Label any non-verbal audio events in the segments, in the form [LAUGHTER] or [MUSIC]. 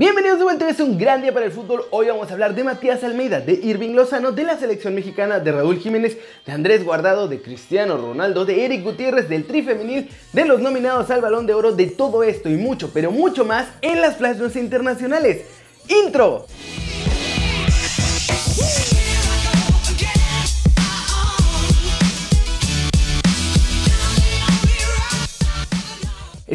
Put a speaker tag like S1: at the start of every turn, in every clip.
S1: Bienvenidos de vuelta, es un gran día para el fútbol. Hoy vamos a hablar de Matías Almeida, de Irving Lozano, de la selección mexicana, de Raúl Jiménez, de Andrés Guardado, de Cristiano Ronaldo, de Eric Gutiérrez, del Tri Femenil, de los nominados al Balón de Oro, de todo esto y mucho, pero mucho más en las plasmas internacionales. ¡Intro!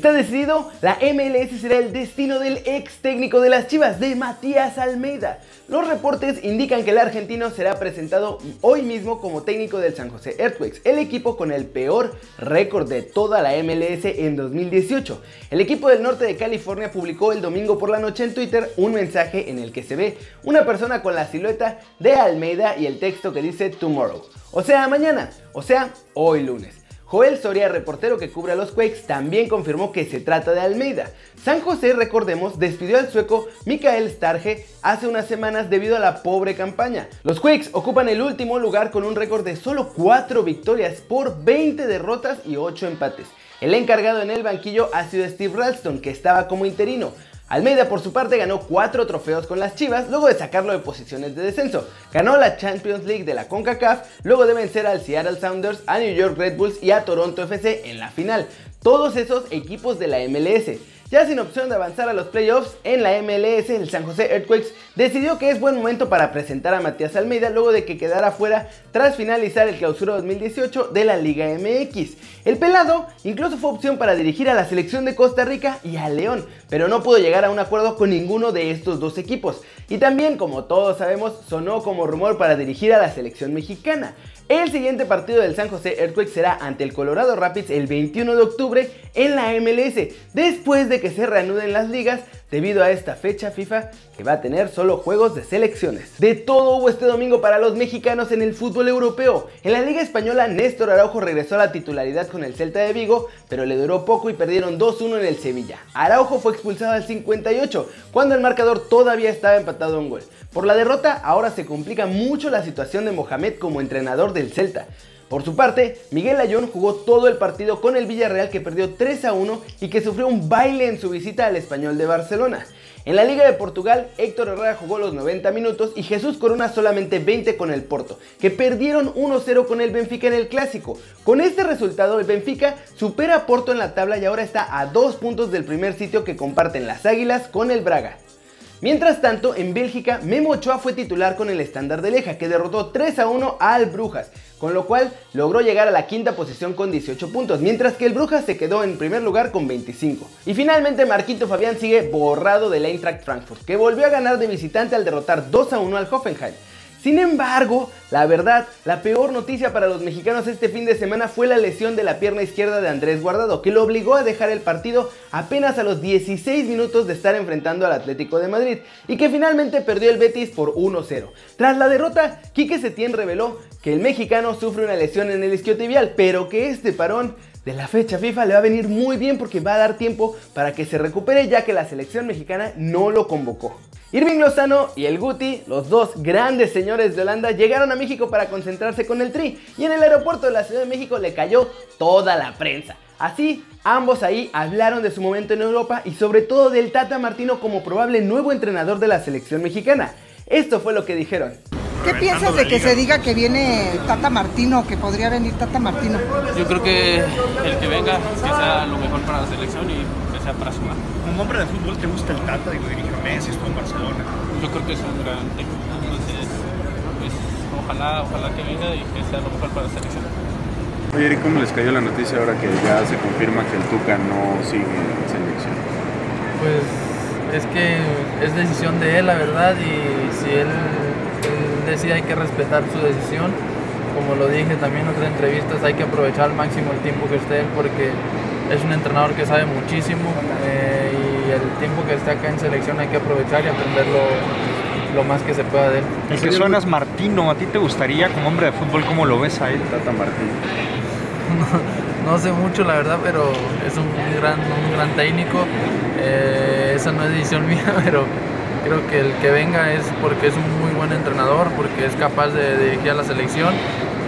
S1: Está decidido, la MLS será el destino del ex técnico de las Chivas, de Matías Almeida. Los reportes indican que el argentino será presentado hoy mismo como técnico del San José Earthquakes, el equipo con el peor récord de toda la MLS en 2018. El equipo del norte de California publicó el domingo por la noche en Twitter un mensaje en el que se ve una persona con la silueta de Almeida y el texto que dice Tomorrow, o sea, mañana, o sea, hoy lunes. Joel Soria, reportero que cubre a los Quakes, también confirmó que se trata de Almeida. San José, recordemos, despidió al sueco Mikael Starge hace unas semanas debido a la pobre campaña. Los Quakes ocupan el último lugar con un récord de solo 4 victorias por 20 derrotas y 8 empates. El encargado en el banquillo ha sido Steve Ralston, que estaba como interino. Almeida por su parte ganó 4 trofeos con las Chivas luego de sacarlo de posiciones de descenso. Ganó la Champions League de la CONCACAF luego de vencer al Seattle Sounders, a New York Red Bulls y a Toronto FC en la final. Todos esos equipos de la MLS. Ya sin opción de avanzar a los playoffs en la MLS, el San José Earthquakes decidió que es buen momento para presentar a Matías Almeida luego de que quedara fuera tras finalizar el clausura 2018 de la Liga MX. El pelado incluso fue opción para dirigir a la selección de Costa Rica y a León, pero no pudo llegar a un acuerdo con ninguno de estos dos equipos. Y también, como todos sabemos, sonó como rumor para dirigir a la selección mexicana. El siguiente partido del San José Earthquake será ante el Colorado Rapids el 21 de octubre en la MLS, después de que se reanuden las ligas debido a esta fecha FIFA que va a tener solo juegos de selecciones. De todo hubo este domingo para los mexicanos en el fútbol europeo. En la Liga Española, Néstor Araujo regresó a la titularidad con el Celta de Vigo, pero le duró poco y perdieron 2-1 en el Sevilla. Araujo fue expulsado al 58, cuando el marcador todavía estaba empatado a un gol. Por la derrota, ahora se complica mucho la situación de Mohamed como entrenador del Celta. Por su parte, Miguel Ayón jugó todo el partido con el Villarreal que perdió 3 a 1 y que sufrió un baile en su visita al Español de Barcelona. En la Liga de Portugal, Héctor Herrera jugó los 90 minutos y Jesús Corona solamente 20 con el Porto, que perdieron 1-0 con el Benfica en el clásico. Con este resultado, el Benfica supera a Porto en la tabla y ahora está a dos puntos del primer sitio que comparten las Águilas con el Braga. Mientras tanto, en Bélgica, Memo Ochoa fue titular con el estándar de Leja, que derrotó 3 a 1 al Brujas, con lo cual logró llegar a la quinta posición con 18 puntos, mientras que el Brujas se quedó en primer lugar con 25. Y finalmente, Marquito Fabián sigue borrado del Eintracht Frankfurt, que volvió a ganar de visitante al derrotar 2 a 1 al Hoffenheim. Sin embargo, la verdad, la peor noticia para los mexicanos este fin de semana fue la lesión de la pierna izquierda de Andrés Guardado, que lo obligó a dejar el partido apenas a los 16 minutos de estar enfrentando al Atlético de Madrid y que finalmente perdió el Betis por 1-0. Tras la derrota, Quique Setién reveló que el mexicano sufre una lesión en el isquiotibial, pero que este parón de la fecha FIFA le va a venir muy bien porque va a dar tiempo para que se recupere ya que la selección mexicana no lo convocó. Irving Lozano y el Guti, los dos grandes señores de Holanda, llegaron a México para concentrarse con el Tri y en el aeropuerto de la Ciudad de México le cayó toda la prensa. Así, ambos ahí hablaron de su momento en Europa y sobre todo del Tata Martino como probable nuevo entrenador de la selección mexicana. Esto fue lo que dijeron.
S2: ¿Qué piensas de que se diga que viene Tata Martino, que podría venir Tata Martino?
S3: Yo creo que el que venga, que sea lo mejor para la selección y sea para sumar.
S4: Como hombre de fútbol, ¿te gusta el Tata? Digo, dirige a Messi, estuvo en Barcelona.
S3: Yo creo que es un gran técnico. Entonces, pues, ojalá, ojalá que venga y que sea lo mejor para la selección.
S5: Oye, Eric, ¿cómo les cayó la noticia ahora que ya se confirma que el Tuca no sigue en selección?
S6: Pues es que es decisión de él, la verdad, y si él, él decide hay que respetar su decisión. Como lo dije también en otras entrevistas, hay que aprovechar al máximo el tiempo que esté él porque es un entrenador que sabe muchísimo eh, y el tiempo que está acá en selección hay que aprovechar y aprenderlo lo más que se pueda de él.
S4: El que suenas Martino, ¿a ti te gustaría como hombre de fútbol cómo lo ves a él?
S5: Tata Martín.
S6: No, [LAUGHS] no sé mucho la verdad, pero es un gran, un gran técnico. Eh, esa no es decisión [LAUGHS] mía, pero creo que el que venga es porque es un muy buen entrenador, porque es capaz de, de dirigir a la selección.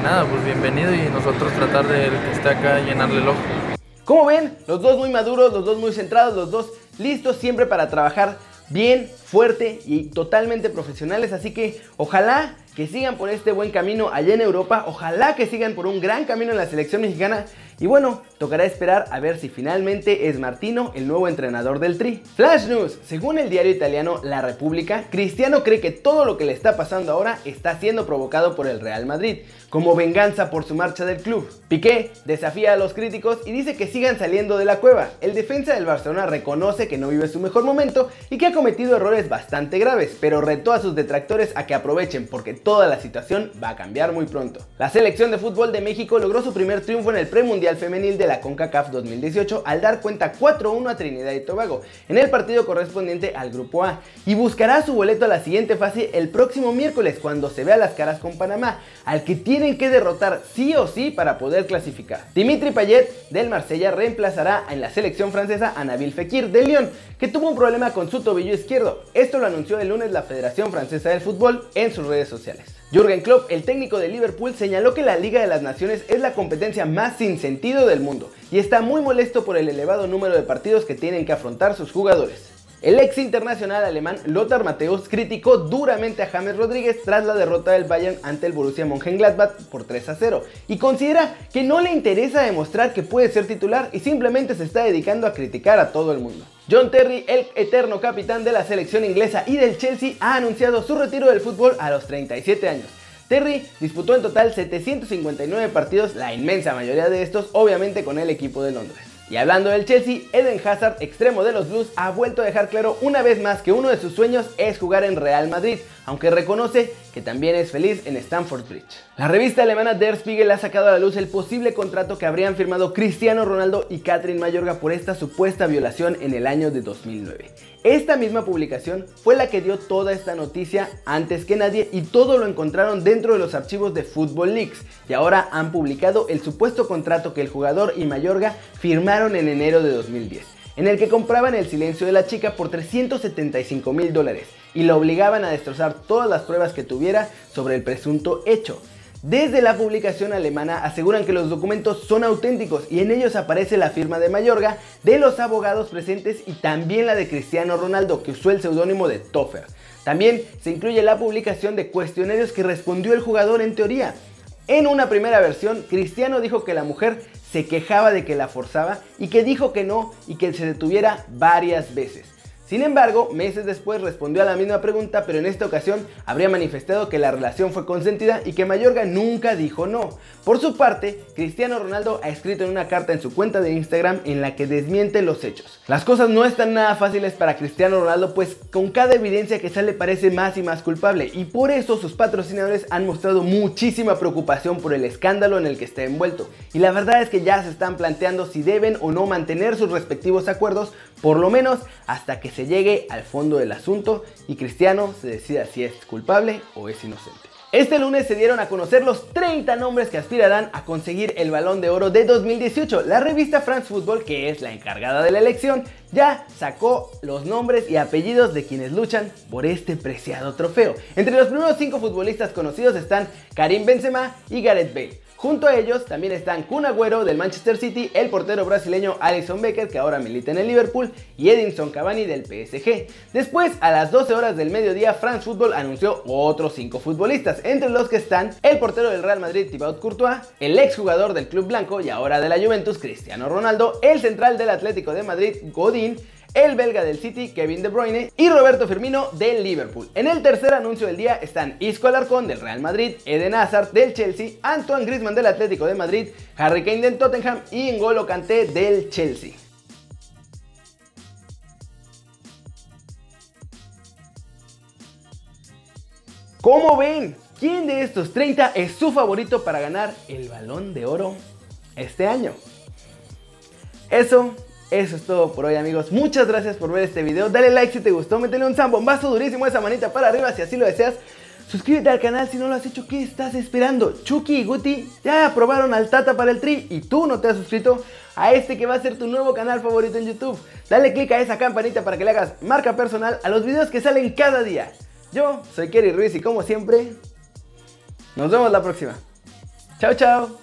S6: Y nada, pues bienvenido y nosotros tratar de el que esté acá llenarle el ojo.
S1: Como ven, los dos muy maduros, los dos muy centrados, los dos listos siempre para trabajar bien, fuerte y totalmente profesionales, así que ojalá que sigan por este buen camino allá en Europa, ojalá que sigan por un gran camino en la selección mexicana y bueno, tocará esperar a ver si finalmente es Martino el nuevo entrenador del Tri. Flash News, según el diario italiano La República, Cristiano cree que todo lo que le está pasando ahora está siendo provocado por el Real Madrid, como venganza por su marcha del club. Piqué desafía a los críticos y dice que sigan saliendo de la cueva. El defensa del Barcelona reconoce que no vive su mejor momento y que ha cometido errores bastante graves, pero retó a sus detractores a que aprovechen porque toda la situación va a cambiar muy pronto. La selección de fútbol de México logró su primer triunfo en el premundial femenil de la CONCACAF 2018 al dar cuenta 4-1 a Trinidad y Tobago en el partido correspondiente al Grupo A y buscará su boleto a la siguiente fase el próximo miércoles cuando se vea las caras con Panamá, al que tienen que derrotar sí o sí para poder clasificar. Dimitri Payet del Marsella reemplazará en la selección francesa a Nabil Fekir de Lyon, que tuvo un problema con su tobillo izquierdo. Esto lo anunció el lunes la Federación Francesa del Fútbol en sus redes sociales. Jürgen Klopp, el técnico de Liverpool, señaló que la Liga de las Naciones es la competencia más sin sentido del mundo y está muy molesto por el elevado número de partidos que tienen que afrontar sus jugadores. El ex internacional alemán Lothar Matthäus criticó duramente a James Rodríguez tras la derrota del Bayern ante el Borussia Mönchengladbach por 3 a 0 y considera que no le interesa demostrar que puede ser titular y simplemente se está dedicando a criticar a todo el mundo. John Terry, el eterno capitán de la selección inglesa y del Chelsea, ha anunciado su retiro del fútbol a los 37 años. Terry disputó en total 759 partidos, la inmensa mayoría de estos obviamente con el equipo de Londres. Y hablando del Chelsea, Eden Hazard, extremo de los Blues, ha vuelto a dejar claro una vez más que uno de sus sueños es jugar en Real Madrid, aunque reconoce que también es feliz en Stamford Bridge. La revista alemana Der Spiegel ha sacado a la luz el posible contrato que habrían firmado Cristiano Ronaldo y Catherine Mayorga por esta supuesta violación en el año de 2009. Esta misma publicación fue la que dio toda esta noticia antes que nadie y todo lo encontraron dentro de los archivos de Football Leaks y ahora han publicado el supuesto contrato que el jugador y Mayorga firmaron en enero de 2010, en el que compraban el silencio de la chica por 375 mil dólares y la obligaban a destrozar todas las pruebas que tuviera sobre el presunto hecho. Desde la publicación alemana aseguran que los documentos son auténticos y en ellos aparece la firma de Mayorga, de los abogados presentes y también la de Cristiano Ronaldo, que usó el seudónimo de Toffer. También se incluye la publicación de cuestionarios que respondió el jugador en teoría. En una primera versión, Cristiano dijo que la mujer se quejaba de que la forzaba y que dijo que no y que se detuviera varias veces. Sin embargo, meses después respondió a la misma pregunta, pero en esta ocasión habría manifestado que la relación fue consentida y que Mayorga nunca dijo no. Por su parte, Cristiano Ronaldo ha escrito en una carta en su cuenta de Instagram en la que desmiente los hechos. Las cosas no están nada fáciles para Cristiano Ronaldo, pues con cada evidencia que sale parece más y más culpable, y por eso sus patrocinadores han mostrado muchísima preocupación por el escándalo en el que está envuelto. Y la verdad es que ya se están planteando si deben o no mantener sus respectivos acuerdos, por lo menos hasta que se llegue al fondo del asunto y Cristiano se decida si es culpable o es inocente. Este lunes se dieron a conocer los 30 nombres que aspirarán a conseguir el balón de oro de 2018. La revista France Football, que es la encargada de la elección, ya sacó los nombres y apellidos de quienes luchan por este preciado trofeo. Entre los primeros 5 futbolistas conocidos están Karim Benzema y Gareth Bale. Junto a ellos también están Kun Agüero del Manchester City, el portero brasileño Alisson Becker que ahora milita en el Liverpool y Edinson Cavani del PSG. Después, a las 12 horas del mediodía, France Football anunció otros 5 futbolistas, entre los que están el portero del Real Madrid Thibaut Courtois, el exjugador del Club Blanco y ahora de la Juventus Cristiano Ronaldo, el central del Atlético de Madrid Godín, el belga del City, Kevin De Bruyne, y Roberto Firmino del Liverpool. En el tercer anuncio del día están Isco Alarcón del Real Madrid, Eden Hazard del Chelsea, Antoine Griezmann del Atlético de Madrid, Harry Kane del Tottenham y N'Golo Kanté del Chelsea. ¿Cómo ven? ¿Quién de estos 30 es su favorito para ganar el balón de oro este año? Eso eso es todo por hoy amigos, muchas gracias por ver este video, dale like si te gustó, métele un zambombazo durísimo esa manita para arriba si así lo deseas, suscríbete al canal si no lo has hecho, ¿qué estás esperando? Chucky y Guti ya aprobaron al Tata para el Tri y tú no te has suscrito a este que va a ser tu nuevo canal favorito en YouTube. Dale click a esa campanita para que le hagas marca personal a los videos que salen cada día. Yo soy Kerry Ruiz y como siempre, nos vemos la próxima. Chao, chao.